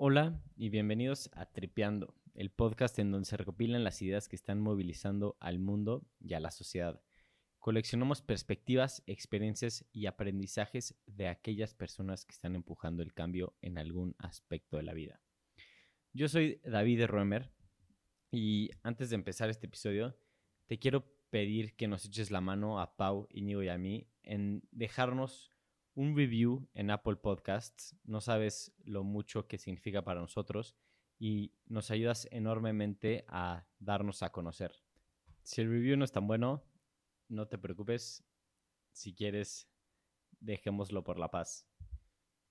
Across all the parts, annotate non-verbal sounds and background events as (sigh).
Hola y bienvenidos a Tripeando, el podcast en donde se recopilan las ideas que están movilizando al mundo y a la sociedad. Coleccionamos perspectivas, experiencias y aprendizajes de aquellas personas que están empujando el cambio en algún aspecto de la vida. Yo soy David Roemer y antes de empezar este episodio, te quiero pedir que nos eches la mano a Pau, Íñigo y a mí en dejarnos un review en Apple Podcasts. No sabes lo mucho que significa para nosotros y nos ayudas enormemente a darnos a conocer. Si el review no es tan bueno, no te preocupes. Si quieres, dejémoslo por la paz.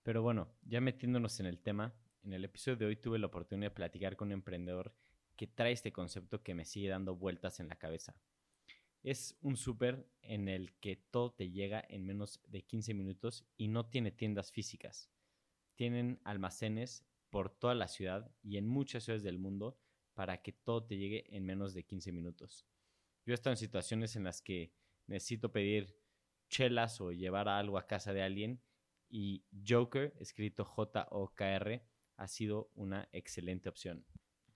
Pero bueno, ya metiéndonos en el tema, en el episodio de hoy tuve la oportunidad de platicar con un emprendedor que trae este concepto que me sigue dando vueltas en la cabeza. Es un súper en el que todo te llega en menos de 15 minutos y no tiene tiendas físicas. Tienen almacenes por toda la ciudad y en muchas ciudades del mundo para que todo te llegue en menos de 15 minutos. Yo he estado en situaciones en las que necesito pedir chelas o llevar algo a casa de alguien y Joker, escrito J-O-K-R, ha sido una excelente opción.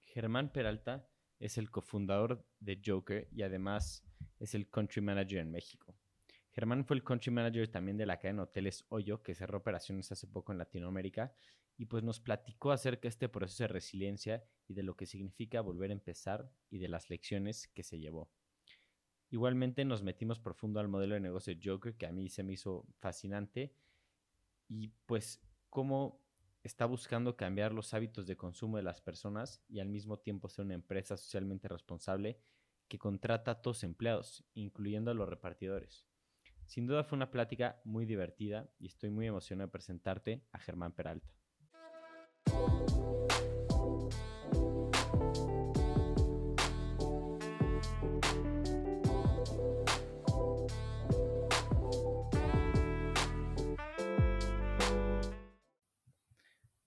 Germán Peralta es el cofundador de Joker y además es el country manager en México. Germán fue el country manager también de la cadena Hoteles Hoyo, que cerró operaciones hace poco en Latinoamérica, y pues nos platicó acerca de este proceso de resiliencia y de lo que significa volver a empezar y de las lecciones que se llevó. Igualmente nos metimos profundo al modelo de negocio de Joker, que a mí se me hizo fascinante, y pues cómo está buscando cambiar los hábitos de consumo de las personas y al mismo tiempo ser una empresa socialmente responsable que contrata a todos empleados, incluyendo a los repartidores. Sin duda fue una plática muy divertida y estoy muy emocionado de presentarte a Germán Peralta.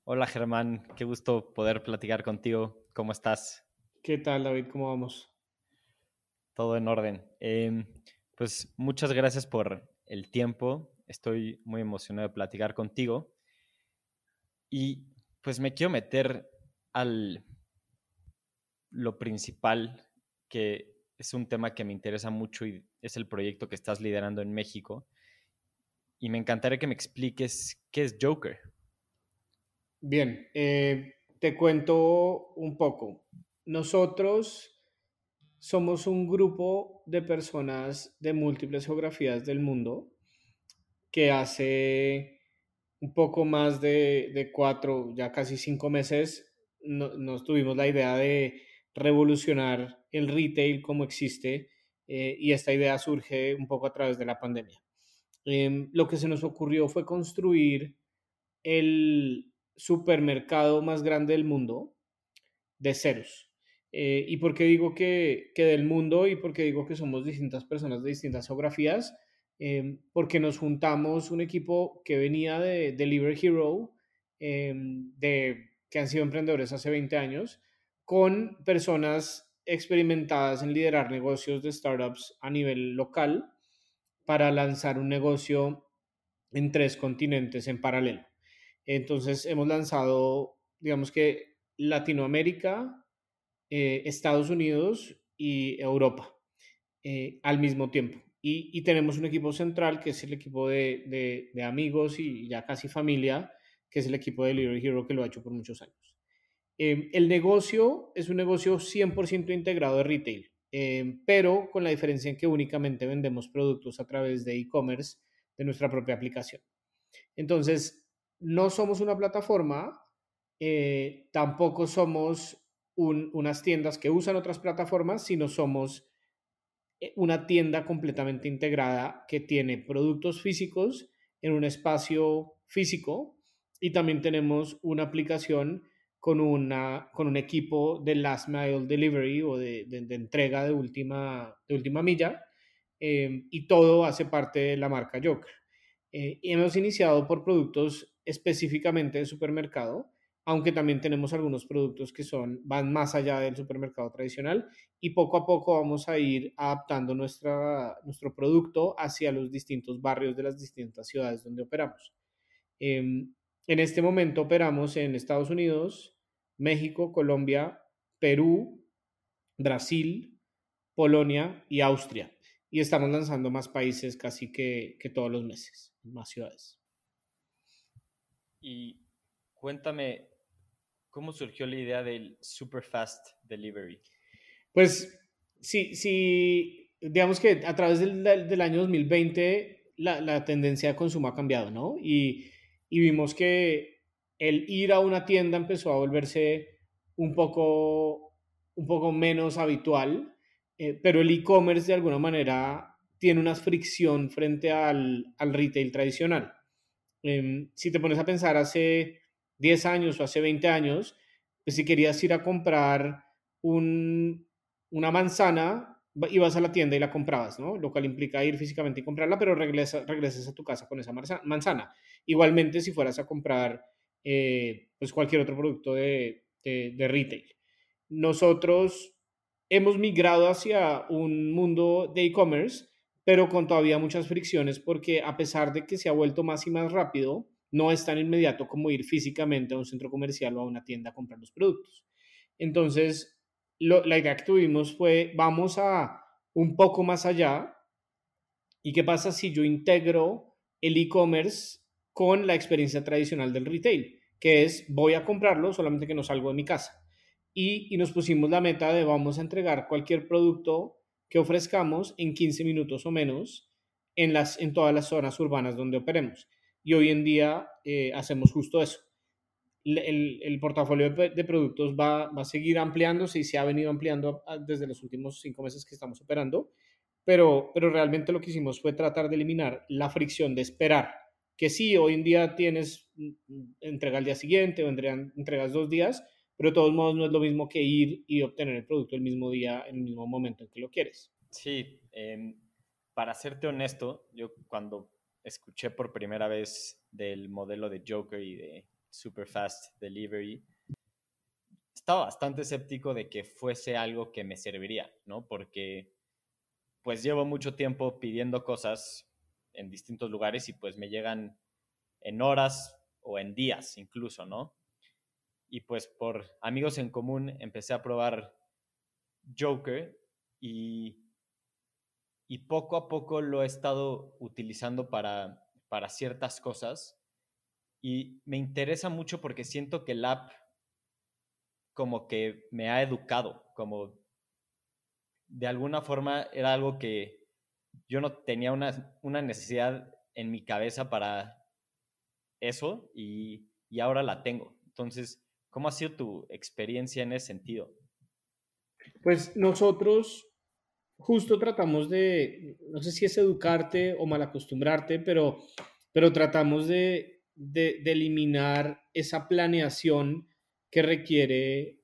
Hola Germán, qué gusto poder platicar contigo. ¿Cómo estás? ¿Qué tal David? ¿Cómo vamos? Todo en orden. Em, pues muchas gracias por el tiempo. Estoy muy emocionado de platicar contigo. Y pues me quiero meter al lo principal, que es un tema que me interesa mucho y es el proyecto que estás liderando en México. Y me encantaría que me expliques qué es Joker. Bien, eh, te cuento un poco. Nosotros somos un grupo de personas de múltiples geografías del mundo que hace un poco más de, cuatro, ya casi cinco meses, nos tuvimos la idea de revolucionar el retail como existe eh, y esta idea surge un poco a través de la pandemia. Em, lo que se nos ocurrió fue construir el, supermercado más grande del mundo de ceros. Eh, ¿Y por qué digo que, del mundo y por qué digo que somos distintas personas de distintas geografías? Em, porque nos juntamos un equipo que venía de Deliver Hero, em, de, que han sido emprendedores hace 20 años, con personas experimentadas en liderar negocios de startups a nivel local para lanzar un negocio en tres continentes en paralelo. Entonces hemos lanzado, digamos que Latinoamérica, eh, Estados Unidos y Europa eh, al mismo tiempo. Y, tenemos un equipo central que es el equipo de, amigos y ya casi familia, que es el equipo de Delivery Hero que lo ha hecho por muchos años. Em, el negocio es un negocio 100% integrado de retail, pero con la diferencia en que únicamente vendemos productos a través de e-commerce de nuestra propia aplicación. Entonces, no somos una plataforma, eh, tampoco somos unas tiendas que usan otras plataformas, sino somos eh, una tienda completamente integrada que tiene productos físicos en un espacio físico y también tenemos una aplicación con, una, con un equipo de last mile delivery o de, entrega de última, de última milla eh, y todo hace parte de la marca Joker. hemos iniciado por productos específicamente de supermercado, aunque también tenemos algunos productos que son, van más allá del supermercado tradicional y poco a poco vamos a ir adaptando nuestra, nuestro producto hacia los distintos barrios de las distintas ciudades donde operamos. Em, en este momento operamos en Estados Unidos, México, Colombia, Perú, Brasil, Polonia y Austria. Y estamos lanzando más países casi que, que todos los meses, más ciudades. Y cuéntame, ¿cómo surgió la idea del Super Fast Delivery? Pues sí, sí, digamos que a través del, del año 2020 la, la, tendencia de consumo ha cambiado, ¿no? Y, y vimos que el ir a una tienda empezó a volverse un poco, un poco menos habitual, eh, pero el e-commerce de alguna manera tiene una fricción frente al, al retail tradicional. Eh, si te pones a pensar hace 10 años o hace 20 años, pues si querías ir a comprar un, una manzana, ibas a la tienda y la comprabas, ¿no? Lo cual implica ir físicamente y comprarla, pero regresas, a tu casa con esa manzana. Igualmente si fueras a comprar eh, pues cualquier otro producto de retail. Nosotros hemos migrado hacia un mundo de e-commerce, pero con todavía muchas fricciones porque a pesar de que se ha vuelto más y más rápido, no es tan inmediato como ir físicamente a un centro comercial o a una tienda a comprar los productos. Entonces, la idea que tuvimos fue, vamos a un poco más allá. ¿Y qué pasa si yo integro el e-commerce con la experiencia tradicional del retail? Que es, voy a comprarlo, solamente que no salgo de mi casa. Y, y nos pusimos la meta de vamos a entregar cualquier producto que ofrezcamos en 15 minutos o menos en, las, en todas las zonas urbanas donde operemos. Y hoy en día eh, hacemos justo eso. El, el portafolio de, de productos va, va, a seguir ampliándose y se ha venido ampliando desde los últimos cinco meses que estamos operando, pero, pero realmente lo que hicimos fue tratar de eliminar la fricción de esperar, que sí, hoy en día tienes mm, mm, entrega al día siguiente o entregas dos días, pero de todos modos no es lo mismo que ir y obtener el producto el mismo día, en el mismo momento en que lo quieres. Sí, eh, para serte honesto, yo cuando escuché por primera vez del modelo de Joker y de Super Fast Delivery, estaba bastante escéptico de que fuese algo que me serviría, ¿no? Porque pues llevo mucho tiempo pidiendo cosas en distintos lugares y pues me llegan en horas o en días incluso, ¿no? Y pues por amigos en común empecé a probar Joker y y poco a poco lo he estado utilizando para, para ciertas cosas y me interesa mucho porque siento que el app como que me ha educado, como de alguna forma era algo que yo no tenía una, una necesidad en mi cabeza para eso y, y ahora la tengo. Entonces, ¿cómo ha sido tu experiencia en ese sentido? Pues nosotros justo tratamos de, no sé si es educarte o malacostumbrarte, pero, pero tratamos de, de, eliminar esa planeación que requiere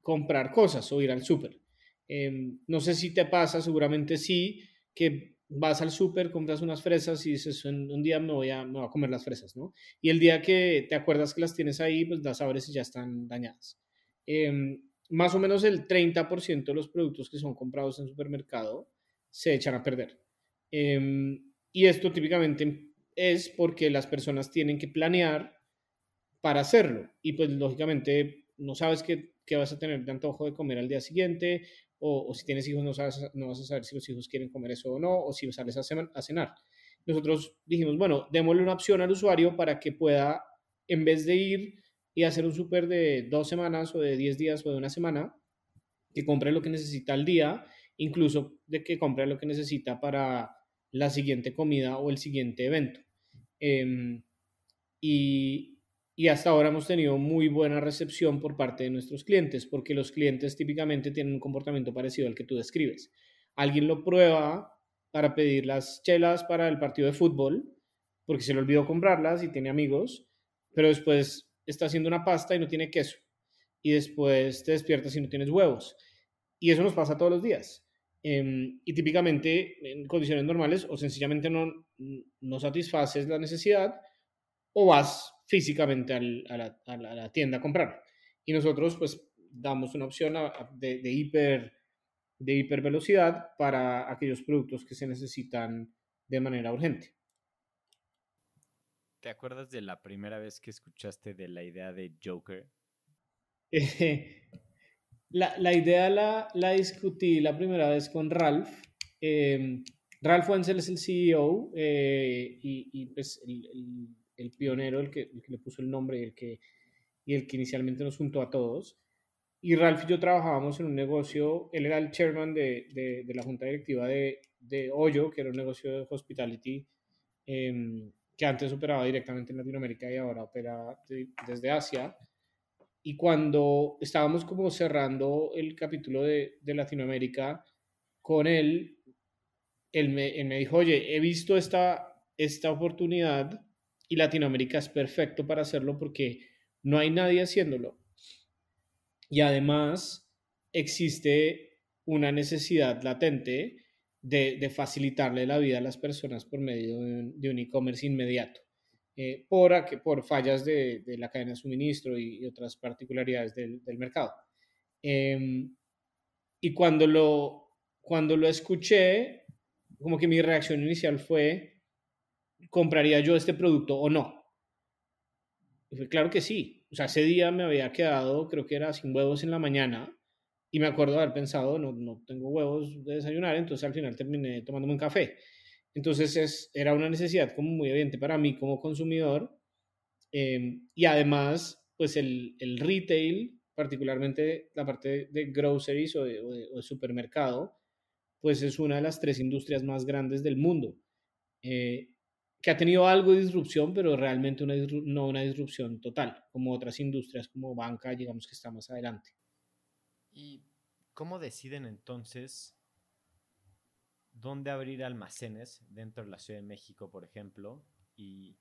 comprar cosas o ir al súper. Eh, no sé si te pasa, seguramente sí, que vas al súper, compras unas fresas y dices, un día me voy, a, me voy a comer las fresas, ¿no? Y el día que te acuerdas que las tienes ahí, pues las abres y ya están dañadas. Eh, más o menos el 30% de los productos que son comprados en supermercado se echan a perder. Eh, y esto típicamente es porque las personas tienen que planear para hacerlo. Y pues lógicamente no sabes qué, qué vas a tener de antojo de comer al día siguiente, o, o si tienes hijos no, sabes, no, vas a saber si los hijos quieren comer eso o no, o si sales a, a cenar. Nosotros dijimos, bueno, démosle una opción al usuario para que pueda, en vez de ir y hacer un súper de dos semanas o de diez días o de una semana, que compre lo que necesita al día, incluso de que compre lo que necesita para la siguiente comida o el siguiente evento. Eh, y, y hasta ahora hemos tenido muy buena recepción por parte de nuestros clientes, porque los clientes típicamente tienen un comportamiento parecido al que tú describes. Alguien lo prueba para pedir las chelas para el partido de fútbol, porque se le olvidó comprarlas y tiene amigos, pero después está haciendo una pasta y no tiene queso. Y después te despiertas y no tienes huevos. Y eso nos pasa todos los días. Eh, y típicamente en condiciones normales o sencillamente no, no satisfaces la necesidad o vas físicamente a, la, a, a, tienda a comprar. Y nosotros pues damos una opción de, de, hiper, de hiper velocidad para aquellos productos que se necesitan de manera urgente. ¿Te acuerdas de la primera vez que escuchaste de la idea de Joker? la, idea la, la, discutí la primera vez con Ralph. Em, Ralph Wenzel es el CEO eh, y, pues el, pionero, el que, le puso el nombre y el, que, y el que inicialmente nos juntó a todos. Y Ralph y yo trabajábamos en un negocio, él era el chairman de, de, la junta directiva de, de, Hoyo, que era un negocio de hospitality em, que antes operaba directamente en Latinoamérica y ahora opera desde Asia. Y cuando estábamos como cerrando el capítulo de, de Latinoamérica con él, él me, él me, dijo, oye, he visto esta, esta oportunidad y Latinoamérica es perfecto para hacerlo porque no hay nadie haciéndolo. Y además existe una necesidad latente de, facilitarle la vida a las personas por medio de un e-commerce inmediato, eh, por, por fallas de, la cadena de suministro y, otras particularidades del, mercado. Em, y cuando lo, cuando lo escuché, como que mi reacción inicial fue, ¿compraría yo este producto o no? Y fue claro que sí. O sea, ese día me había quedado, creo que era sin huevos en la mañana, y me acuerdo de haber pensado, no, no tengo huevos de desayunar, entonces al final terminé tomándome un café. Entonces es, era una necesidad como muy evidente para mí como consumidor. Em, y además, pues el, el, retail, particularmente la parte de, groceries o de, supermercado, pues es una de las tres industrias más grandes del mundo, eh, que ha tenido algo de disrupción, pero realmente una, no una disrupción total, como otras industrias como banca, digamos que está más adelante. ¿Y cómo deciden entonces dónde abrir almacenes dentro de la Ciudad de México, por ejemplo, y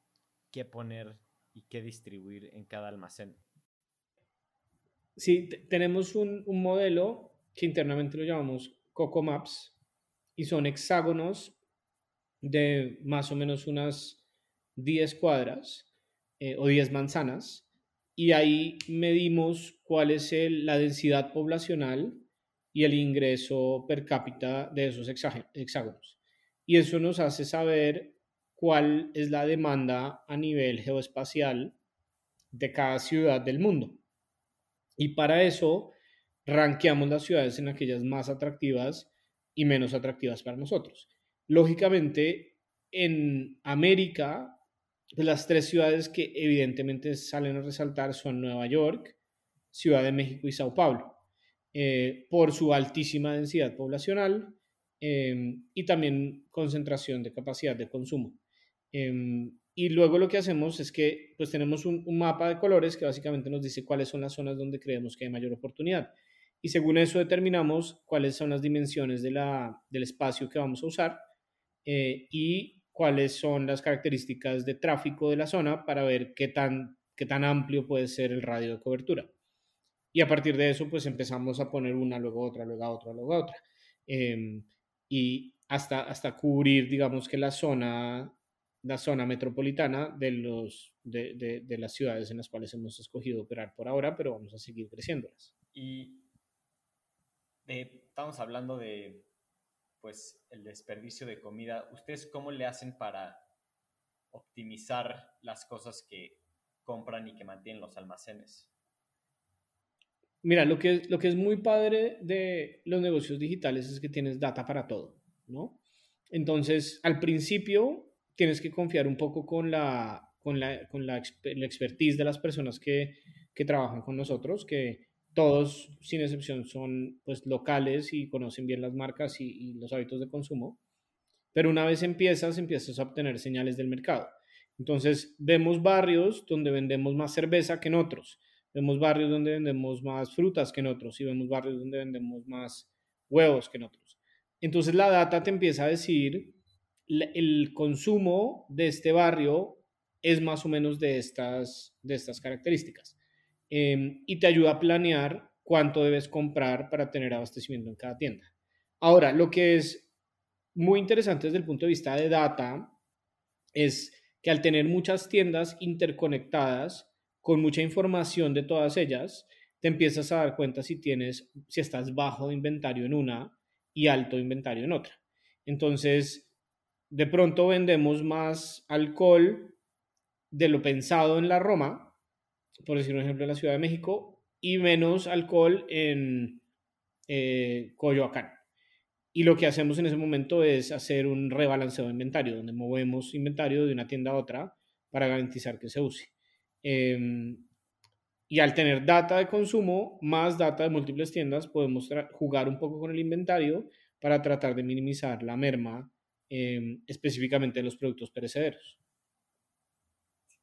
qué poner y qué distribuir en cada almacén? Sí, tenemos un, modelo que internamente lo llamamos Coco Maps y son hexágonos de más o menos unas 10 cuadras eh, o 10 manzanas y ahí medimos cuál es la densidad poblacional y el ingreso per cápita de esos hexágonos. Y eso nos hace saber cuál es la demanda a nivel geoespacial de cada ciudad del mundo. Y para eso ranqueamos las ciudades en aquellas más atractivas y menos atractivas para nosotros. Lógicamente, en América las tres ciudades que evidentemente salen a resaltar son Nueva York, Ciudad de México y Sao Paulo, eh, por su altísima densidad poblacional em, y también concentración de capacidad de consumo. Em, y luego lo que hacemos es que pues tenemos un, mapa de colores que básicamente nos dice cuáles son las zonas donde creemos que hay mayor oportunidad. Y según eso determinamos cuáles son las dimensiones de la, del espacio que vamos a usar eh, y cuáles son las características de tráfico de la zona para ver qué tan, qué tan amplio puede ser el radio de cobertura. Y a partir de eso, pues empezamos a poner una, luego otra, luego otra, luego otra. Em, y hasta, hasta cubrir, digamos que la zona, la zona metropolitana de, los, de, de, las ciudades en las cuales hemos escogido operar por ahora, pero vamos a seguir creciéndolas. Y estamos hablando de pues el desperdicio de comida, ¿ustedes cómo le hacen para optimizar las cosas que compran y que mantienen los almacenes? Mira, lo que, lo que es muy padre de los negocios digitales es que tienes data para todo, ¿no? Entonces, al principio tienes que confiar un poco con la, con la, con la, expertise de las personas que, que trabajan con nosotros, que todos, sin excepción, son pues locales y conocen bien las marcas y, los hábitos de consumo. Pero una vez empiezas, empiezas a obtener señales del mercado. Entonces, vemos barrios donde vendemos más cerveza que en otros. Vemos barrios donde vendemos más frutas que en otros y vemos barrios donde vendemos más huevos que en otros. Entonces, la data te empieza a decir el consumo de este barrio es más o menos de estas, de estas características. Em, y te ayuda a planear cuánto debes comprar para tener abastecimiento en cada tienda. Ahora, lo que es muy interesante desde el punto de vista de data es que al tener muchas tiendas interconectadas con mucha información de todas ellas, te empiezas a dar cuenta si tienes, si estás bajo de inventario en una y alto de inventario en otra. Entonces, de pronto vendemos más alcohol de lo pensado en la Roma, por decir un ejemplo, en la Ciudad de México, y menos alcohol en eh, Coyoacán. Y lo que hacemos en ese momento es hacer un rebalanceo de inventario, donde movemos inventario de una tienda a otra para garantizar que se use. Em, y al tener data de consumo, más data de múltiples tiendas, podemos jugar un poco con el inventario para tratar de minimizar la merma em, específicamente en los productos perecederos.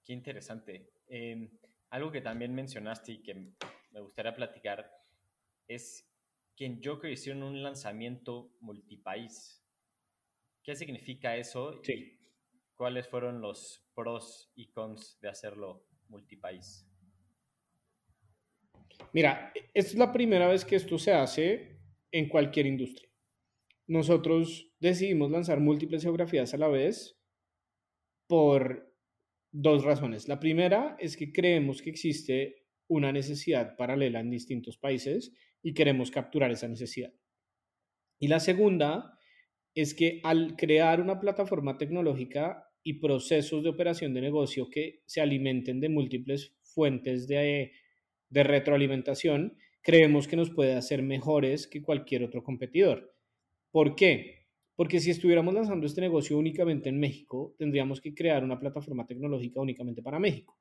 Qué interesante. Em, algo que también mencionaste y que me gustaría platicar es que en Joker hicieron un lanzamiento multipaís. ¿Qué significa eso? Sí. ¿Cuáles fueron los pros y cons de hacerlo multipaís? Mira, es la primera vez que esto se hace en cualquier industria. Nosotros decidimos lanzar múltiples geografías a la vez por dos razones. La primera es que creemos que existe una necesidad paralela en distintos países y queremos capturar esa necesidad. Y la segunda es que al crear una plataforma tecnológica y procesos de operación de negocio que se alimenten de múltiples fuentes de, de retroalimentación, creemos que nos puede hacer mejores que cualquier otro competidor. ¿Por qué? Porque si estuviéramos lanzando este negocio únicamente en México, tendríamos que crear una plataforma tecnológica únicamente para México.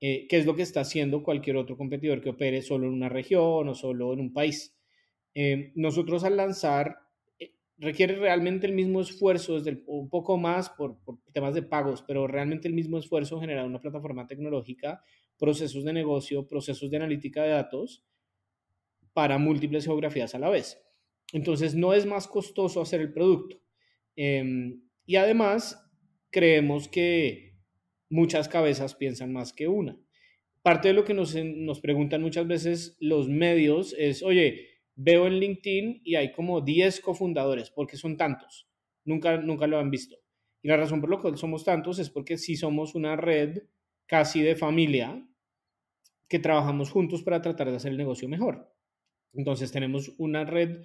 Eh, ¿Qué es lo que está haciendo cualquier otro competidor que opere solo en una región o solo en un país. Eh, nosotros al lanzar eh, requiere realmente el mismo esfuerzo, desde un poco más por, por, temas de pagos, pero realmente el mismo esfuerzo generar una plataforma tecnológica, procesos de negocio, procesos de analítica de datos para múltiples geografías a la vez. Entonces no es más costoso hacer el producto. Em, y además creemos que muchas cabezas piensan más que una. Parte de lo que nos, nos preguntan muchas veces los medios es, oye, veo en LinkedIn y hay como 10 cofundadores, ¿por qué son tantos? Nunca, nunca lo han visto. Y la razón por la que somos tantos es porque sí somos una red casi de familia que trabajamos juntos para tratar de hacer el negocio mejor. Entonces tenemos una red,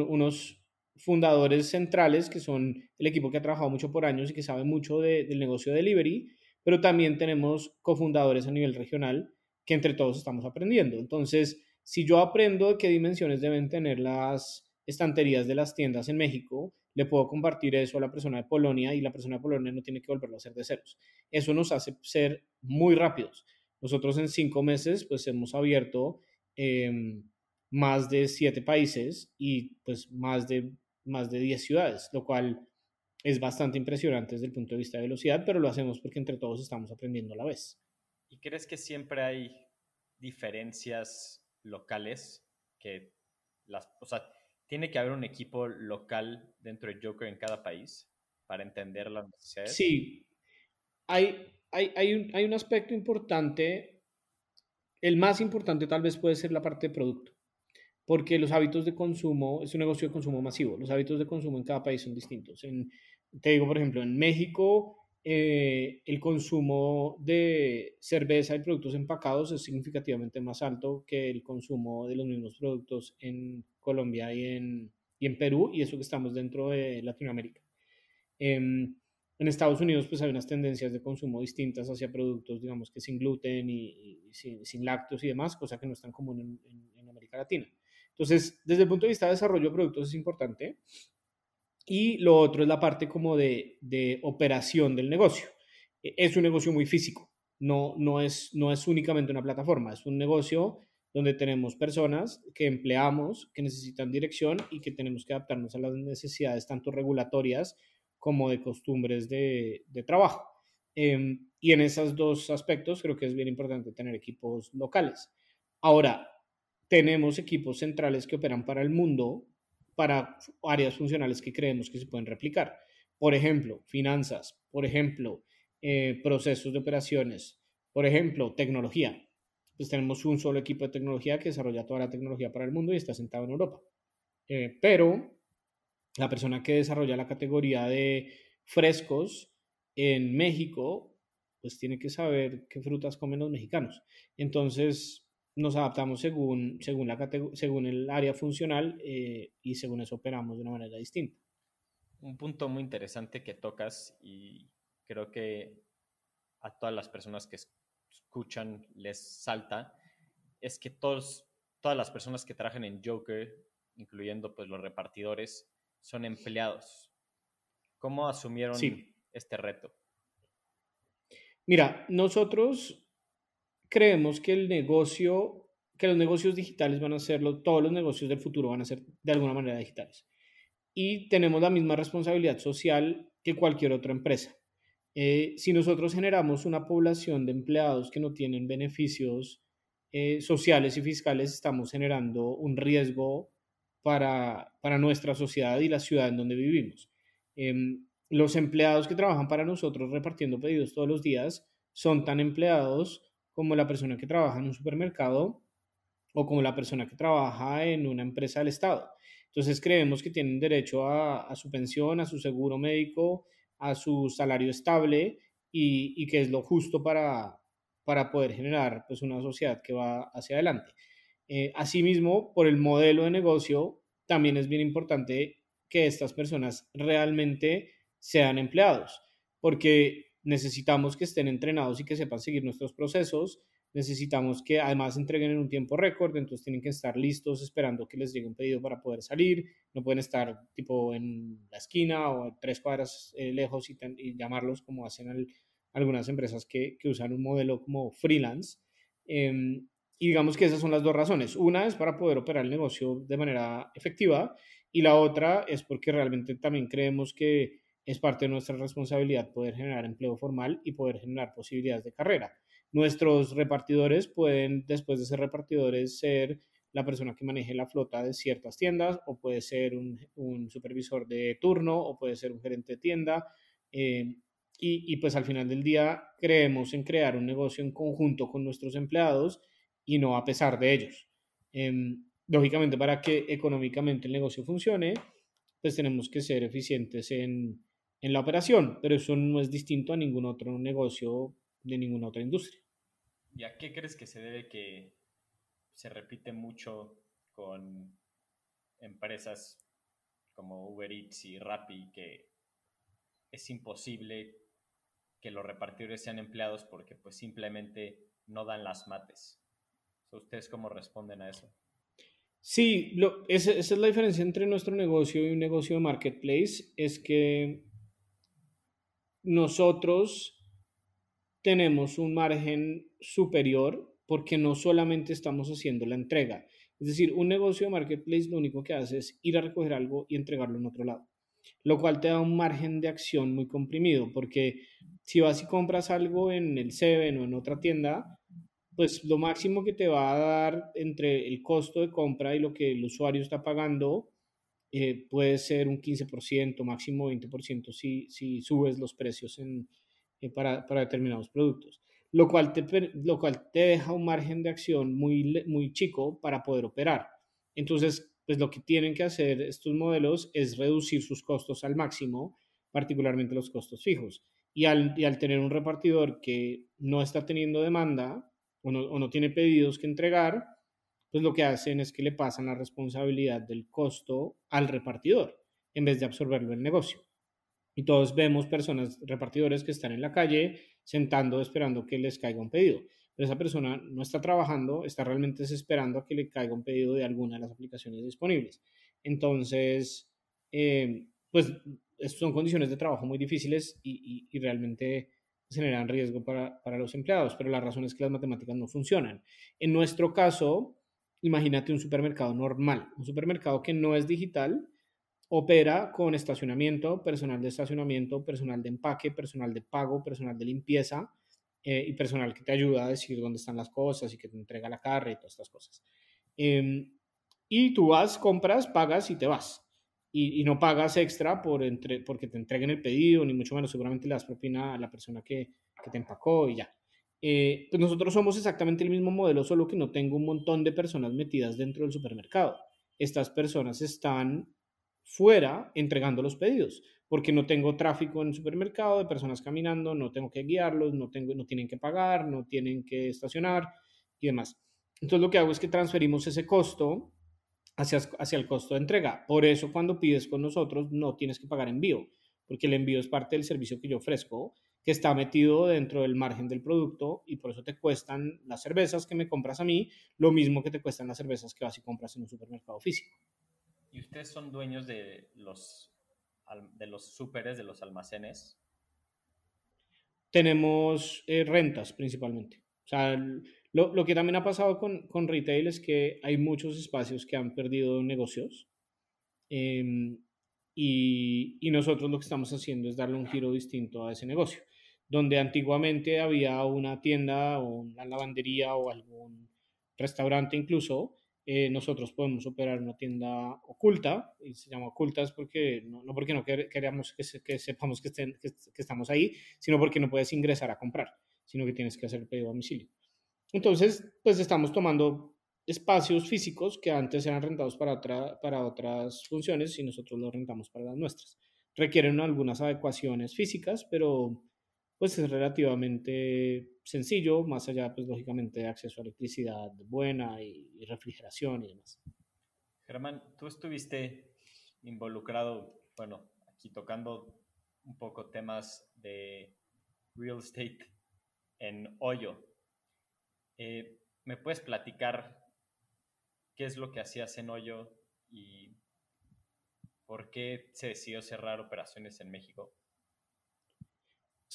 unos fundadores centrales que son el equipo que ha trabajado mucho por años y que sabe mucho del negocio de delivery pero también tenemos cofundadores a nivel regional que entre todos estamos aprendiendo. Entonces, si yo aprendo de qué dimensiones deben tener las estanterías de las tiendas en México, le puedo compartir eso a la persona de Polonia y la persona de Polonia no tiene que volverlo a hacer de ceros. Eso nos hace ser muy rápidos. Nosotros en cinco meses pues hemos abierto em, más de siete países y pues más de, más de diez ciudades, lo cual es bastante impresionante desde el punto de vista de velocidad, pero lo hacemos porque entre todos estamos aprendiendo a la vez. ¿Y crees que siempre hay diferencias locales que las, o sea, tiene que haber un equipo local dentro de Joker en cada país para entender las necesidades? Sí, hay, hay, hay, un, hay un aspecto importante, el más importante tal vez puede ser la parte de producto porque los hábitos de consumo, es un negocio de consumo masivo, los hábitos de consumo en cada país son distintos. En, te digo, por ejemplo, en México eh, el consumo de cerveza y productos empacados es significativamente más alto que el consumo de los mismos productos en Colombia y en, y en Perú, y eso que estamos dentro de Latinoamérica. Em, en Estados Unidos pues hay unas tendencias de consumo distintas hacia productos, digamos que sin gluten y, sin, lácteos y demás, cosa que no es tan común en, en América Latina. Entonces, desde el punto de vista de desarrollo de productos es importante. Y lo otro es la parte como de, de operación del negocio. E, es un negocio muy físico, no, no, es, no es únicamente una plataforma, es un negocio donde tenemos personas que empleamos, que necesitan dirección y que tenemos que adaptarnos a las necesidades tanto regulatorias como de costumbres de, de trabajo. Em, y en esos dos aspectos creo que es bien importante tener equipos locales. Ahora, tenemos equipos centrales que operan para el mundo, para áreas funcionales que creemos que se pueden replicar. Por ejemplo, finanzas, por ejemplo, eh, procesos de operaciones, por ejemplo, tecnología. Pues tenemos un solo equipo de tecnología que desarrolla toda la tecnología para el mundo y está sentado en Europa. Eh, pero la persona que desarrolla la categoría de frescos en México, pues tiene que saber qué frutas comen los mexicanos. Entonces, nos adaptamos según, según, la según el área funcional eh, y según eso operamos de una manera distinta. Un punto muy interesante que tocas y creo que a todas las personas que escuchan les salta es que todos, todas las personas que trabajan en Joker, incluyendo pues los repartidores, son empleados. ¿Cómo asumieron este reto? Mira, nosotros creemos que el negocio, que los negocios digitales van a serlo, todos los negocios del futuro van a ser de alguna manera digitales. Y tenemos la misma responsabilidad social que cualquier otra empresa. Eh, si nosotros generamos una población de empleados que no tienen beneficios eh, sociales y fiscales, estamos generando un riesgo para, para, nuestra sociedad y la ciudad en donde vivimos. Em, los empleados que trabajan para nosotros repartiendo pedidos todos los días son tan empleados como la persona que trabaja en un supermercado o como la persona que trabaja en una empresa del Estado. Entonces creemos que tienen derecho a, su pensión, a su seguro médico, a su salario estable y, y que es lo justo para, para poder generar pues, una sociedad que va hacia adelante. Eh, asimismo, por el modelo de negocio, también es bien importante que estas personas realmente sean empleados, porque necesitamos que estén entrenados y que sepan seguir nuestros procesos, necesitamos que además entreguen en un tiempo récord, entonces tienen que estar listos esperando que les llegue un pedido para poder salir, no pueden estar tipo en la esquina o tres cuadras eh, lejos y, llamarlos como hacen algunas empresas que, que, usan un modelo como freelance. Em, y digamos que esas son las dos razones. Una es para poder operar el negocio de manera efectiva y la otra es porque realmente también creemos que es parte de nuestra responsabilidad poder generar empleo formal y poder generar posibilidades de carrera. Nuestros repartidores pueden, después de ser repartidores, ser la persona que maneje la flota de ciertas tiendas, o puede ser un, supervisor de turno, o puede ser un gerente de tienda. Eh, y, pues al final del día creemos en crear un negocio en conjunto con nuestros empleados y no a pesar de ellos. Em, lógicamente, para que económicamente el negocio funcione, pues tenemos que ser eficientes en, en la operación, pero eso no es distinto a ningún otro negocio de ninguna otra industria. ¿Y a qué crees que se debe que se repite mucho con empresas como Uber Eats y Rappi que es imposible que los repartidores sean empleados porque pues simplemente no dan las mates? ¿Ustedes cómo responden a eso? Sí, esa, esa, es la diferencia entre nuestro negocio y un negocio de marketplace, es que nosotros tenemos un margen superior porque no solamente estamos haciendo la entrega. Es decir, un negocio de marketplace lo único que hace es ir a recoger algo y entregarlo en otro lado, lo cual te da un margen de acción muy comprimido porque si vas y compras algo en el Seven o en otra tienda, pues lo máximo que te va a dar entre el costo de compra y lo que el usuario está pagando eh, puede ser un 15%, máximo 20% si, si subes los precios en, eh, para, para, determinados productos, lo cual, te, lo cual te deja un margen de acción muy, muy chico para poder operar. Entonces, pues lo que tienen que hacer estos modelos es reducir sus costos al máximo, particularmente los costos fijos. Y al, y al tener un repartidor que no está teniendo demanda o no, o no tiene pedidos que entregar, pues lo que hacen es que le pasan la responsabilidad del costo al repartidor en vez de absorberlo el negocio. Y todos vemos personas, repartidores que están en la calle sentando esperando que les caiga un pedido. Pero esa persona no está trabajando, está realmente esperando a que le caiga un pedido de alguna de las aplicaciones disponibles. Entonces, eh, pues son condiciones de trabajo muy difíciles y, y, realmente generan riesgo para, para, los empleados, pero la razón es que las matemáticas no funcionan. En nuestro caso, imagínate un supermercado normal, un supermercado que no es digital, opera con estacionamiento, personal de estacionamiento, personal de empaque, personal de pago, personal de limpieza eh, y personal que te ayuda a decir dónde están las cosas y que te entrega la carga y todas estas cosas. Em, y tú vas, compras, pagas y te vas. Y, no pagas extra por entre, porque te entreguen el pedido, ni mucho menos, seguramente le das propina a la persona que, que te empacó y ya. Eh, pues nosotros somos exactamente el mismo modelo, solo que no tengo un montón de personas metidas dentro del supermercado. Estas personas están fuera entregando los pedidos, porque no tengo tráfico en el supermercado de personas caminando, no tengo que guiarlos, no, tengo, no tienen que pagar, no tienen que estacionar y demás. Entonces lo que hago es que transferimos ese costo hacia, hacia el costo de entrega. Por eso cuando pides con nosotros no tienes que pagar envío, porque el envío es parte del servicio que yo ofrezco que está metido dentro del margen del producto y por eso te cuestan las cervezas que me compras a mí lo mismo que te cuestan las cervezas que vas y compras en un supermercado físico. ¿Y ustedes son dueños de los, de los súperes, de los almacenes? Tenemos eh, rentas principalmente. O sea, lo, lo, que también ha pasado con, con retail es que hay muchos espacios que han perdido negocios. Eh, y, y, nosotros lo que estamos haciendo es darle un giro distinto a ese negocio donde antiguamente había una tienda o una lavandería o algún restaurante incluso, eh, nosotros podemos operar una tienda oculta, y se llama ocultas porque, no, porque no queramos que, sepamos que, estén, que, estamos ahí, sino porque no puedes ingresar a comprar, sino que tienes que hacer pedido a domicilio. Entonces, pues estamos tomando espacios físicos que antes eran rentados para, otra, para otras funciones y nosotros los rentamos para las nuestras. Requieren algunas adecuaciones físicas, pero pues es relativamente sencillo, más allá, pues lógicamente, de acceso a electricidad buena y, refrigeración y demás. Germán, tú estuviste involucrado, bueno, aquí tocando un poco temas de real estate en Hoyo. Eh, ¿Me puedes platicar qué es lo que hacías en Hoyo y por qué se decidió cerrar operaciones en México?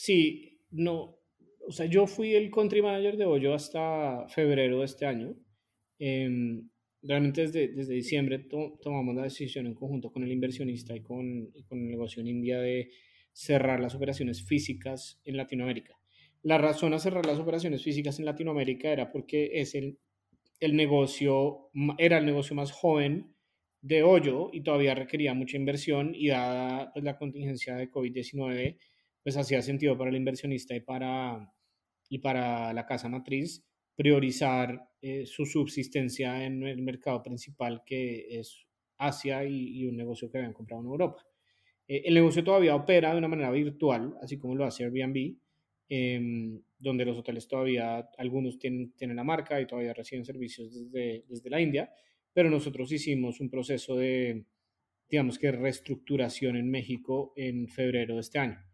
Sí, no, o sea, yo fui el country manager de Hoyo hasta febrero de este año. Em, realmente desde, desde diciembre tomamos la decisión en conjunto con el inversionista y con, con el negocio en India de cerrar las operaciones físicas en Latinoamérica. La razón a cerrar las operaciones físicas en Latinoamérica era porque es el, el negocio, era el negocio más joven de Hoyo y todavía requería mucha inversión y dada pues, la contingencia de COVID-19, pues hacía sentido para el inversionista y para, y para la casa matriz priorizar eh, su subsistencia en el mercado principal que es Asia y, un negocio que habían comprado en Europa. Eh, el negocio todavía opera de una manera virtual, así como lo hace Airbnb, em, donde los hoteles todavía, algunos tienen, tienen la marca y todavía reciben servicios desde, desde la India, pero nosotros hicimos un proceso de, digamos que, reestructuración en México en febrero de este año.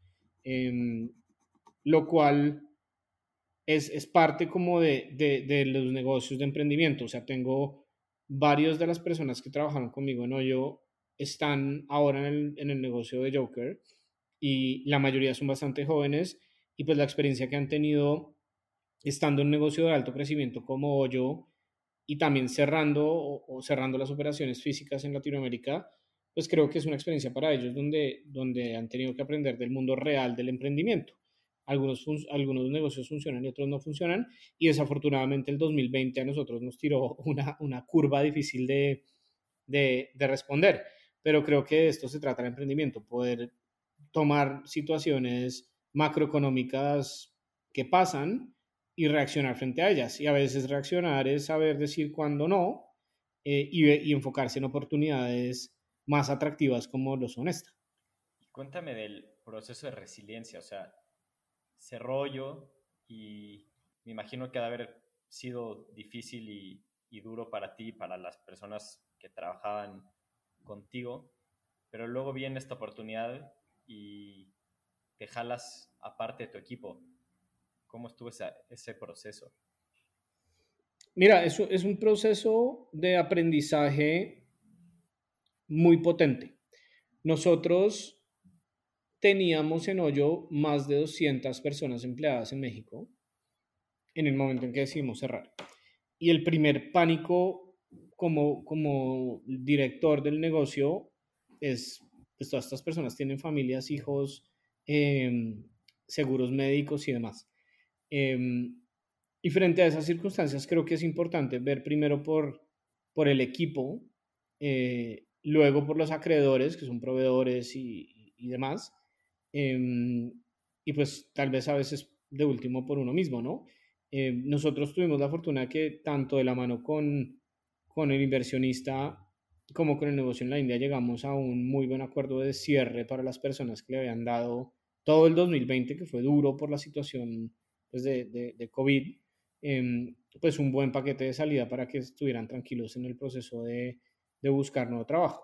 Em, lo cual es, es parte como de, de, los negocios de emprendimiento. O sea, tengo varios de las personas que trabajaron conmigo en Hoyo están ahora en el, en el negocio de Joker y la mayoría son bastante jóvenes y pues la experiencia que han tenido estando en un negocio de alto crecimiento como Hoyo y también cerrando cerrando las operaciones físicas en Latinoamérica, pues creo que es una experiencia para ellos donde, donde han tenido que aprender del mundo real del emprendimiento. Algunos, algunos negocios funcionan y otros no funcionan y desafortunadamente el 2020 a nosotros nos tiró (laughs) una, una curva difícil de, de, de responder, pero creo que de esto se trata el emprendimiento, poder tomar situaciones macroeconómicas que pasan y reaccionar frente a ellas. Y a veces reaccionar es saber decir cuándo no eh, y, y, enfocarse en oportunidades más atractivas como lo son esta. Cuéntame del proceso de resiliencia, o sea, ese rollo y me imagino que ha de haber sido difícil y, y duro para ti para las personas que trabajaban contigo, pero luego viene esta oportunidad y te jalas aparte de tu equipo. ¿Cómo estuvo ese, ese proceso? Mira, eso es un proceso de aprendizaje muy potente. Nosotros teníamos en Hoyo más de 200 personas empleadas en México en el momento en que decidimos cerrar. Y el primer pánico como, como director del negocio es, pues todas estas personas tienen familias, hijos, em, seguros médicos y demás. Em, y frente a esas circunstancias creo que es importante ver primero por, por el equipo eh, luego por los acreedores, que son proveedores y, y demás, em, y pues tal vez a veces de último por uno mismo, ¿no? Em, nosotros tuvimos la fortuna que tanto de la mano con, con el inversionista como con el negocio en la India llegamos a un muy buen acuerdo de cierre para las personas que le habían dado todo el 2020, que fue duro por la situación pues, de, de, de COVID, em, pues un buen paquete de salida para que estuvieran tranquilos en el proceso de, de buscar nuevo trabajo.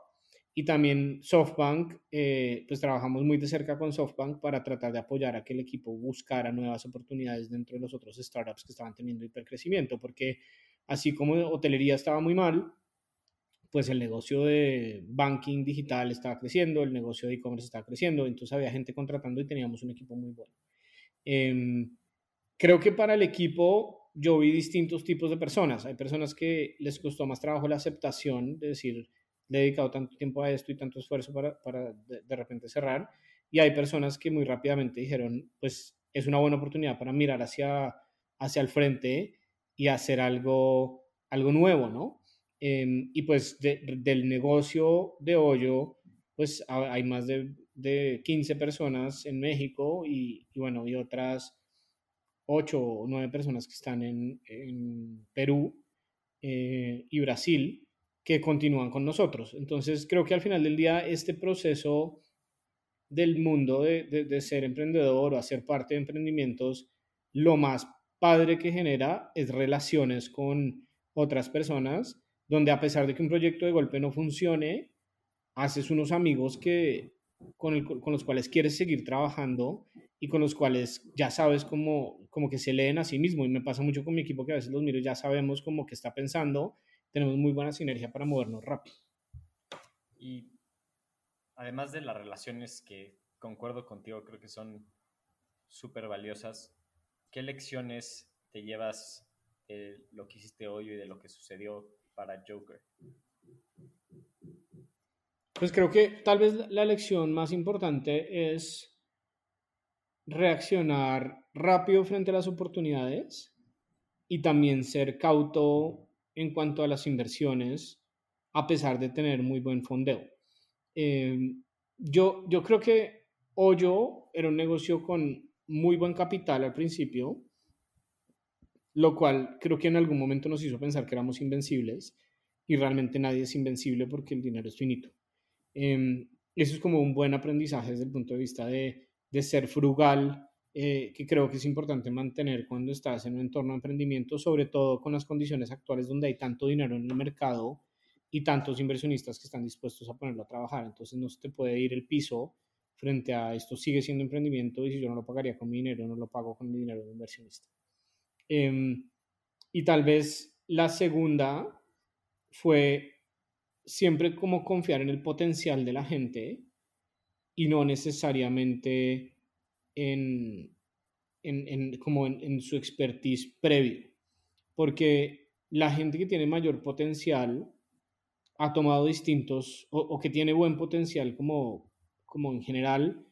y también SoftBank, eh, pues trabajamos muy de cerca con SoftBank para tratar de apoyar a que el equipo buscara nuevas oportunidades dentro de los otros startups que estaban teniendo hipercrecimiento, porque así como hotelería estaba muy mal, pues el negocio de banking digital estaba creciendo, el negocio de e-commerce estaba creciendo, entonces había gente contratando y teníamos un equipo muy bueno. Em, creo que para el equipo yo vi distintos tipos de personas. Hay personas que les costó más trabajo la aceptación de decir, le he dedicado tanto tiempo a esto y tanto esfuerzo para, para de, repente cerrar. Y hay personas que muy rápidamente dijeron, pues es una buena oportunidad para mirar hacia, hacia el frente y hacer algo, algo nuevo, ¿no? Em, y pues del negocio de hoyo, pues hay más de, de 15 personas en México y, y, bueno, y otras 8 o 9 personas que están en, Perú eh, y Brasil que continúan con nosotros. Entonces, creo que al final del día, este proceso del mundo de, de, ser emprendedor o hacer parte de emprendimientos, lo más padre que genera es relaciones con otras personas, donde a pesar de que un proyecto de golpe no funcione, haces unos amigos que, con, con los cuales quieres seguir trabajando y con los cuales ya sabes cómo, como que se leen a sí mismo. Y me pasa mucho con mi equipo que a veces los miro y ya sabemos cómo que está pensando tenemos muy buena sinergia para movernos rápido. Y además de las relaciones que concuerdo contigo, creo que son súper valiosas, ¿qué lecciones te llevas de lo que hiciste hoy y de lo que sucedió para Joker? Pues creo que tal vez la lección más importante es reaccionar rápido frente a las oportunidades y también ser cauto en cuanto a las inversiones, a pesar de tener muy buen fondeo. Em, yo, yo creo que Hoyo era un negocio con muy buen capital al principio, lo cual creo que en algún momento nos hizo pensar que éramos invencibles y realmente nadie es invencible porque el dinero es finito. Em, eso es como un buen aprendizaje desde el punto de vista de, de ser frugal eh, que creo que es importante mantener cuando estás en un entorno de emprendimiento, sobre todo con las condiciones actuales donde hay tanto dinero en el mercado y tantos inversionistas que están dispuestos a ponerlo a trabajar. Entonces no se te puede ir el piso frente a esto sigue siendo emprendimiento y si yo no lo pagaría con mi dinero, no lo pago con mi dinero de inversionista. Em, y tal vez la segunda fue siempre como confiar en el potencial de la gente y no necesariamente en, en, como en, su expertise previo, porque la gente que tiene mayor potencial ha tomado distintos, o, que tiene buen potencial como, como en general,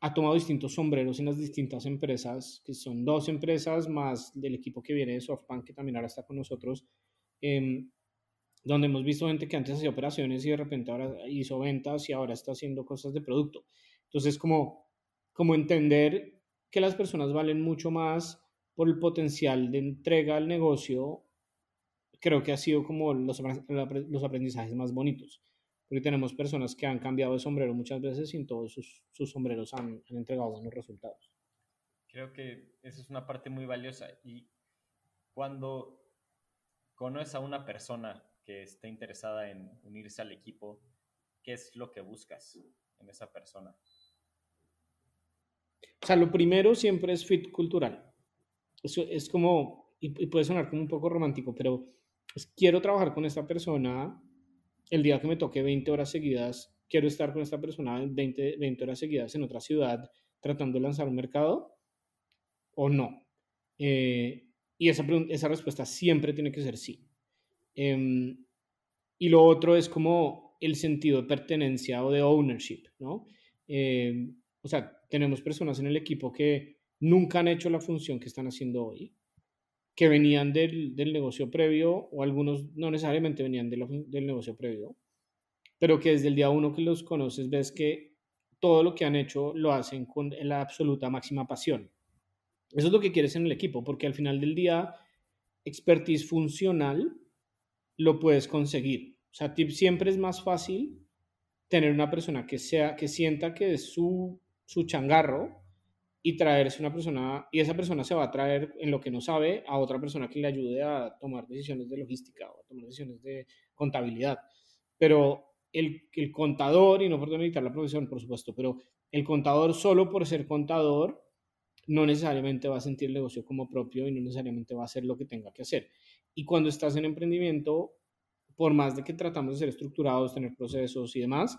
ha tomado distintos sombreros en las distintas empresas, que son dos empresas más del equipo que viene de SoftBank, que también ahora está con nosotros, em, donde hemos visto gente que antes hacía operaciones y de repente ahora hizo ventas y ahora está haciendo cosas de producto. Entonces, como como entender que las personas valen mucho más por el potencial de entrega al negocio, creo que ha sido como los, los aprendizajes más bonitos. Porque tenemos personas que han cambiado de sombrero muchas veces y en todos sus, sus sombreros han, han entregado buenos resultados. Creo que esa es una parte muy valiosa. Y cuando conoces a una persona que está interesada en unirse al equipo, ¿qué es lo que buscas en esa persona? O sea, lo primero siempre es fit cultural. Eso es como, y, puede sonar como un poco romántico, pero quiero trabajar con esta persona el día que me toque 20 horas seguidas, quiero estar con esta persona 20, 20 horas seguidas en otra ciudad tratando de lanzar un mercado o no. Eh, y esa, esa respuesta siempre tiene que ser sí. Em, y lo otro es como el sentido de pertenencia o de ownership, ¿no? Eh, o sea, tenemos personas en el equipo que nunca han hecho la función que están haciendo hoy, que venían del, del negocio previo, o algunos no necesariamente venían del negocio previo, pero que desde el día uno que los conoces ves que todo lo que han hecho lo hacen con la absoluta máxima pasión. Eso es lo que quieres en el equipo, porque al final del día, expertise funcional lo puedes conseguir. O sea, siempre es más fácil tener una persona que sea, que sienta que es su su changarro y traerse una persona, y esa persona se va a traer en lo que no sabe a otra persona que le ayude a tomar decisiones de logística o a tomar decisiones de contabilidad. Pero el, el contador, y no por demeritar la profesión, por supuesto, pero el contador solo por ser contador no necesariamente va a sentir el negocio como propio y no necesariamente va a hacer lo que tenga que hacer. Y cuando estás en emprendimiento, por más de que tratamos de ser estructurados, tener procesos y demás,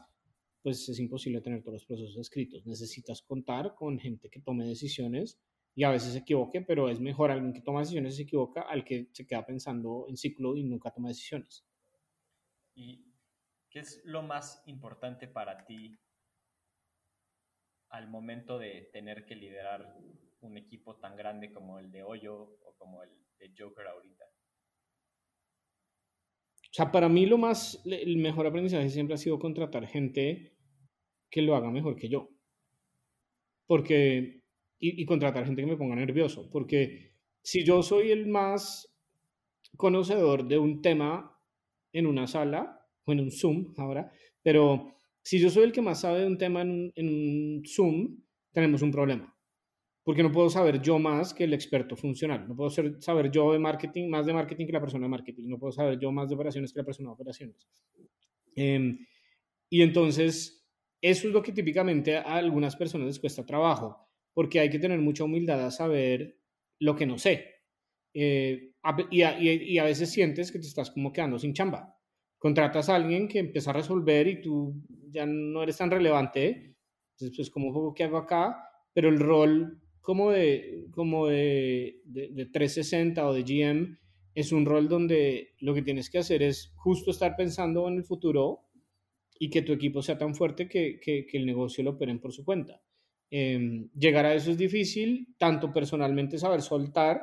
pues es imposible tener todos los procesos escritos. Necesitas contar con gente que tome decisiones y a veces se equivoque, pero es mejor alguien que toma decisiones y se equivoca al que se queda pensando en ciclo y nunca toma decisiones. ¿Y qué es lo más importante para ti al momento de tener que liderar un equipo tan grande como el de Hoyo o como el de Joker ahorita? Sea, para mí lo más, el mejor aprendizaje siempre ha sido contratar gente que lo haga mejor que yo. Porque, y, y contratar gente que me ponga nervioso. Porque si yo soy el más conocedor de un tema en una sala, o en un Zoom ahora, pero si yo soy el que más sabe de un tema en un, Zoom, tenemos un problema. Porque no puedo saber yo más que el experto funcional. No puedo ser, saber yo de marketing, más de marketing que la persona de marketing. No puedo saber yo más de operaciones que la persona de operaciones. Em, y entonces, eso es lo que típicamente a algunas personas les cuesta trabajo, porque hay que tener mucha humildad a saber lo que no sé. Eh, y, y, a veces sientes que te estás como quedando sin chamba contratas a alguien que empieza a resolver y tú ya no eres tan relevante, entonces pues como qué hago acá, pero el rol como de, como de, de, 360 o de GM es un rol donde lo que tienes que hacer es justo estar pensando en el futuro y que tu equipo sea tan fuerte que, que, que el negocio lo operen por su cuenta. Em, llegar a eso es difícil, tanto personalmente saber soltar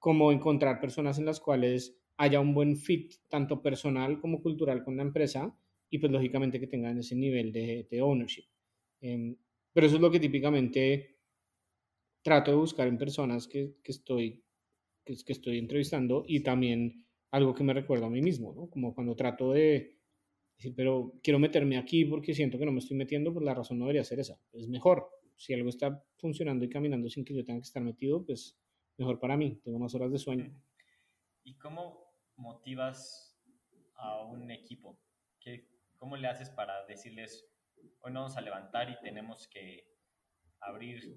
como encontrar personas en las cuales haya un buen fit, tanto personal como cultural con la empresa, y pues lógicamente que tengan ese nivel de, de ownership. Em, pero eso es lo que típicamente trato de buscar en personas que, que estoy, que, estoy entrevistando y también algo que me recuerda a mí mismo, ¿no? Como cuando trato de decir, pero quiero meterme aquí porque siento que no me estoy metiendo, pues la razón no debería ser esa. Es mejor. Si algo está funcionando y caminando sin que yo tenga que estar metido, pues mejor para mí. Tengo más horas de sueño. ¿Y cómo, motivas a un equipo? ¿Qué, ¿Cómo le haces para decirles, hoy nos vamos a levantar y tenemos que abrir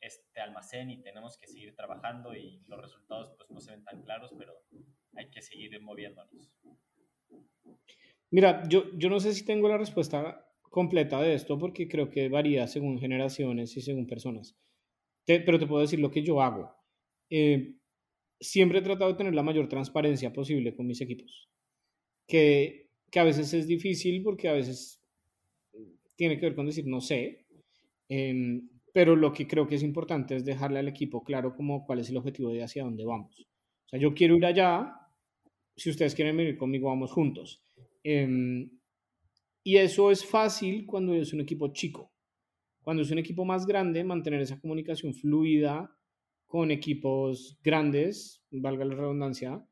este almacén y tenemos que seguir trabajando y los resultados pues no se ven tan claros, pero hay que seguir moviéndonos? Mira, yo, yo no sé si tengo la respuesta completa de esto porque creo que varía según generaciones y según personas. pero te puedo decir lo que yo hago. Eh, siempre he tratado de tener la mayor transparencia posible con mis equipos, que, que a veces es difícil porque a veces tiene que ver con decir no sé, em, pero lo que creo que es importante es dejarle al equipo claro como cuál es el objetivo de hacia dónde vamos. O sea, yo quiero ir allá, si ustedes quieren venir conmigo, vamos juntos. Em, y eso es fácil cuando es un equipo chico. Cuando es un equipo más grande, mantener esa comunicación fluida con equipos grandes, valga la redundancia,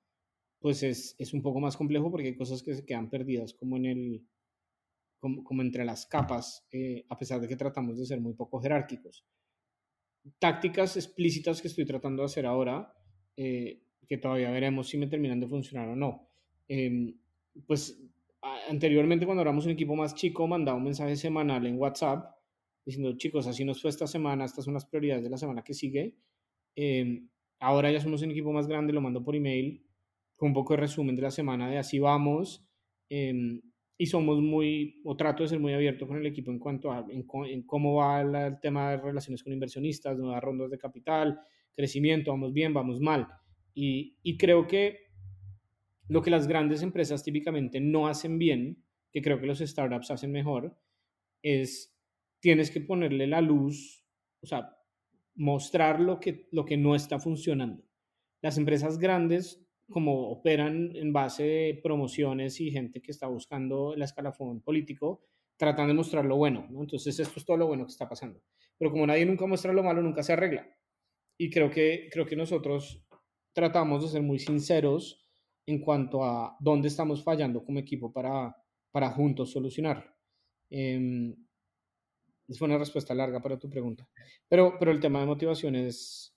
pues es, es, un poco más complejo porque hay cosas que se quedan perdidas como en el como, como entre las capas, eh, a pesar de que tratamos de ser muy poco jerárquicos. Tácticas explícitas que estoy tratando de hacer ahora, eh, que todavía veremos si me terminan de funcionar o no. Em, pues anteriormente cuando éramos un equipo más chico, mandaba un mensaje semanal en WhatsApp diciendo, chicos, así nos fue esta semana, estas son las prioridades de la semana que sigue Em, ahora ya somos un equipo más grande, lo mando por email con un poco de resumen de la semana de así vamos. Y somos muy, o trato de ser muy abierto con el equipo en cuanto a en, cómo va el tema de relaciones con inversionistas, nuevas rondas de capital, crecimiento, vamos bien, vamos mal. Y, y creo que lo que las grandes empresas típicamente no hacen bien, que creo que los startups hacen mejor, es tienes que ponerle la luz, o sea, mostrar lo que, lo que no está funcionando. Las empresas grandes, como operan en base de promociones y gente que está buscando el escalafón político, tratan de mostrar lo bueno. Entonces, esto es todo lo bueno que está pasando. Pero como nadie nunca muestra lo malo, nunca se arregla. Y creo que, creo que nosotros tratamos de ser muy sinceros en cuanto a dónde estamos fallando como equipo para, para juntos solucionarlo. Em, fue una respuesta larga para tu pregunta. Pero, pero el tema de motivación es,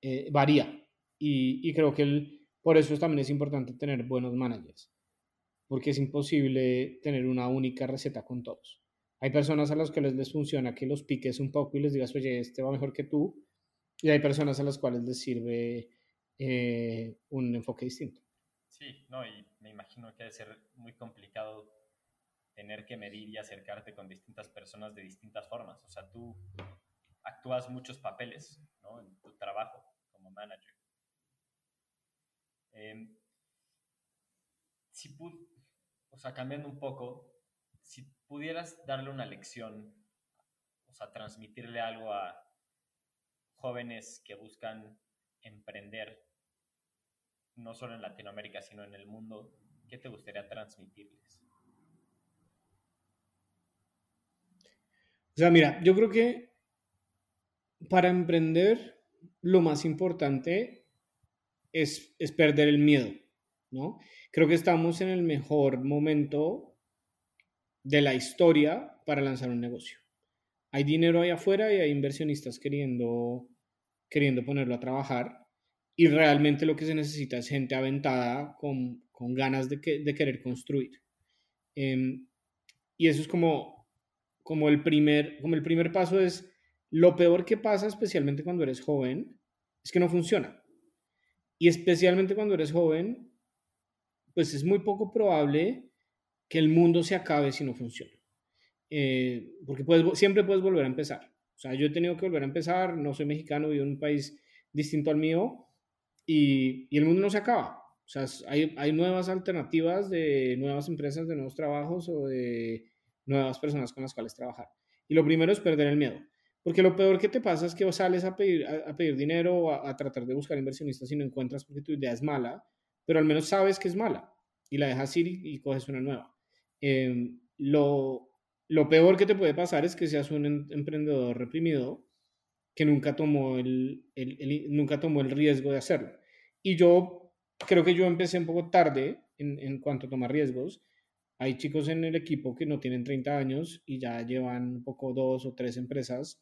eh, varía y, y, creo que el, por eso también es importante tener buenos managers. porque es imposible tener una única receta con todos. Hay personas a las que les funciona que los piques un poco y les digas, oye, este va mejor que tú, y hay personas a las cuales les sirve eh, un enfoque distinto. Sí, no, y me imagino que debe ser muy complicado tener que medir y acercarte con distintas personas de distintas formas. O sea, tú actúas muchos papeles ¿no? en tu trabajo como manager. Em, si o sea, cambiando un poco, si pudieras darle una lección, o sea, transmitirle algo a jóvenes que buscan emprender, no solo en Latinoamérica, sino en el mundo, ¿qué te gustaría transmitirles? O sea, mira, yo creo que para emprender lo más importante es, es perder el miedo, ¿no? Creo que estamos en el mejor momento de la historia para lanzar un negocio. Hay dinero ahí afuera y hay inversionistas queriendo, queriendo ponerlo a trabajar y realmente lo que se necesita es gente aventada con, con ganas de, que, de, querer construir. Em, y eso es como, como, el primer, como el primer paso es lo peor que pasa, especialmente cuando eres joven, es que no funciona. Y especialmente cuando eres joven, pues es muy poco probable que el mundo se acabe si no funciona. Eh, porque puedes, siempre puedes volver a empezar. O sea, yo he tenido que volver a empezar, no soy mexicano, vivo en un país distinto al mío y, y el mundo no se acaba. O sea, hay, hay, nuevas alternativas de nuevas empresas, de nuevos trabajos o de nuevas personas con las cuales trabajar. Y lo primero es perder el miedo. Porque lo peor que te pasa es que sales a pedir, a, pedir dinero o a, a, tratar de buscar inversionistas y no encuentras porque tu idea es mala pero al menos sabes que es mala y la dejas ir y, coges una nueva. Em, lo, lo, peor que te puede pasar es que seas un em, emprendedor reprimido que nunca tomó el, el, nunca tomó el riesgo de hacerlo. Y yo creo que yo empecé un poco tarde en, en cuanto a tomar riesgos. Hay chicos en el equipo que no tienen 30 años y ya llevan un poco dos o tres empresas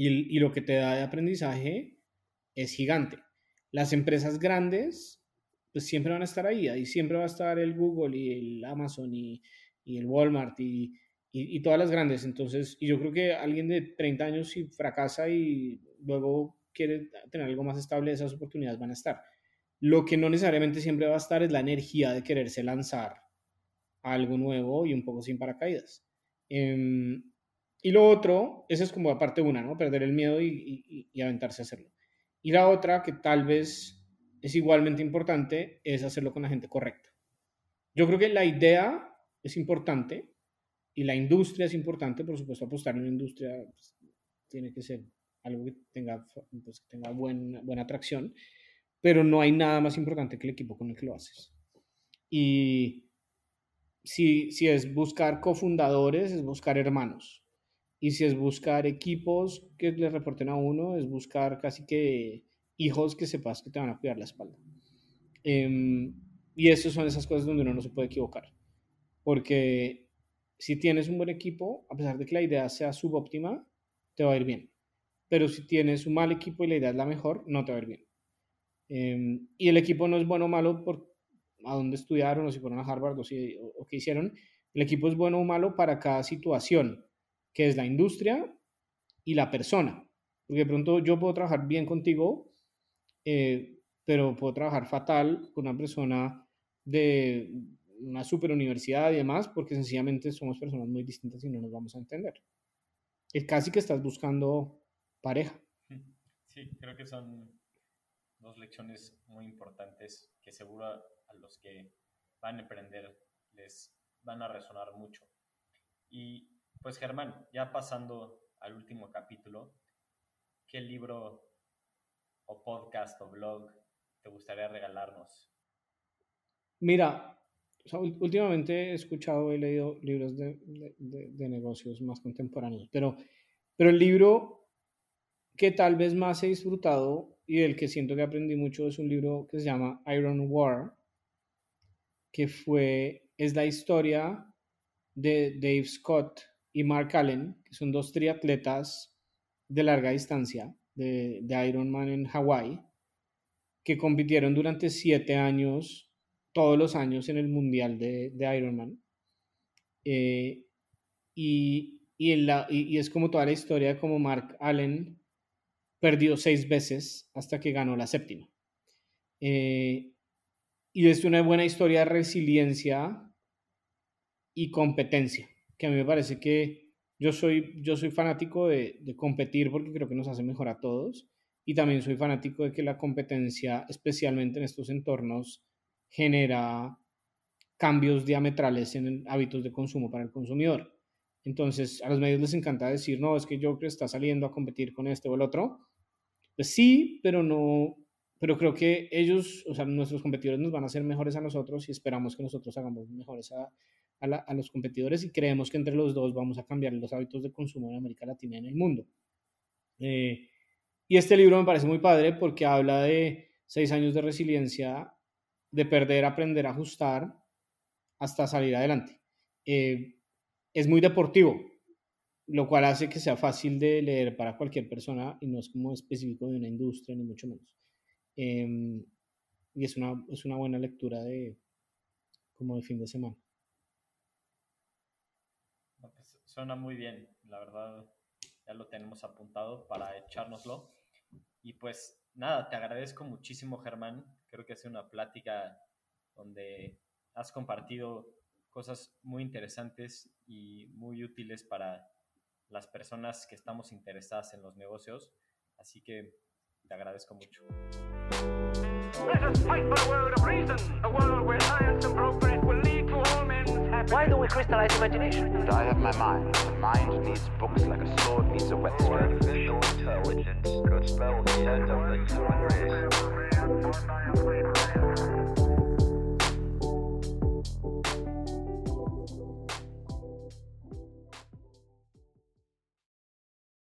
y, y lo que te da de aprendizaje es gigante. Las empresas grandes pues siempre van a estar ahí, ahí siempre va a estar el Google y el Amazon y, y el Walmart y, y, todas las grandes. Entonces, y yo creo que alguien de 30 años si fracasa y luego quiere tener algo más estable, esas oportunidades van a estar. Lo que no necesariamente siempre va a estar es la energía de quererse lanzar a algo nuevo y un poco sin paracaídas. Em, y lo otro, esa es como la parte una, ¿no? Perder el miedo y, aventarse a hacerlo. Y la otra, que tal vez es igualmente importante es hacerlo con la gente correcta. Yo creo que la idea es importante y la industria es importante, por supuesto, apostar en una industria pues, tiene que ser algo que tenga, pues, tenga buena atracción, pero no hay nada más importante que el equipo con el que lo haces. Y si, si es buscar cofundadores, es buscar hermanos. Y si es buscar equipos que le reporten a uno, es buscar casi que hijos que sepas que te van a cuidar la espalda. Em, y eso son esas cosas donde uno no se puede equivocar. Porque si tienes un buen equipo, a pesar de que la idea sea subóptima, te va a ir bien. Pero si tienes un mal equipo y la idea es la mejor, no te va a ir bien. Em, y el equipo no es bueno o malo por a dónde estudiaron o si fueron a Harvard o, si, o qué hicieron. El equipo es bueno o malo para cada situación, que es la industria y la persona. Porque de pronto yo puedo trabajar bien contigo eh, pero puedo trabajar fatal con una persona de una super universidad y demás, porque sencillamente somos personas muy distintas y no nos vamos a entender. Es casi que estás buscando pareja. Sí, creo que son dos lecciones muy importantes que seguro a los que van a emprender les van a resonar mucho. Y pues Germán, ya pasando al último capítulo, ¿qué libro o podcast o blog te gustaría regalarnos? Mira, últimamente he escuchado, he leído libros de, de, negocios más contemporáneos, pero, pero el libro que tal vez más he disfrutado y del que siento que aprendí mucho es un libro que se llama Iron War, que fue, es la historia de Dave Scott y Mark Allen, que son dos triatletas de larga distancia, de, Ironman en Hawái, que compitieron durante siete años todos los años en el Mundial de, Ironman. Eh, y, y, es como toda la historia de cómo Mark Allen perdió seis veces hasta que ganó la séptima. Eh, y es una buena historia de resiliencia y competencia, que a mí me parece que yo soy, yo soy fanático de, de competir porque creo que nos hace mejor a todos y también soy fanático de que la competencia, especialmente en estos entornos, genera cambios diametrales en hábitos de consumo para el consumidor. Entonces, a los medios les encanta decir, no, es que que está saliendo a competir con este o el otro. Pues sí, pero no, pero creo que ellos, o sea, nuestros competidores nos van a hacer mejores a nosotros y esperamos que nosotros hagamos mejores a, a, los competidores y creemos que entre los dos vamos a cambiar los hábitos de consumo en América Latina y en el mundo. Eh, y este libro me parece muy padre porque habla de seis años de resiliencia, de perder, aprender, a ajustar hasta salir adelante. Eh, es muy deportivo, lo cual hace que sea fácil de leer para cualquier persona y no es como específico de una industria, ni mucho menos. Em, y es una, es una buena lectura de como de fin de semana. Suena muy bien, la verdad ya lo tenemos apuntado para echárnoslo. Y pues nada, te agradezco muchísimo Germán, creo que ha sido una plática donde has compartido cosas muy interesantes y muy útiles para las personas que estamos interesadas en los negocios. Así que te agradezco mucho. Let us fight for a world of reason, a world where science and progress will lead to all men's happiness. Why don't we crystallize imagination? I have my mind. The mind needs books like a sword needs a whetstone. Artificial intelligence could spell the end of the human race.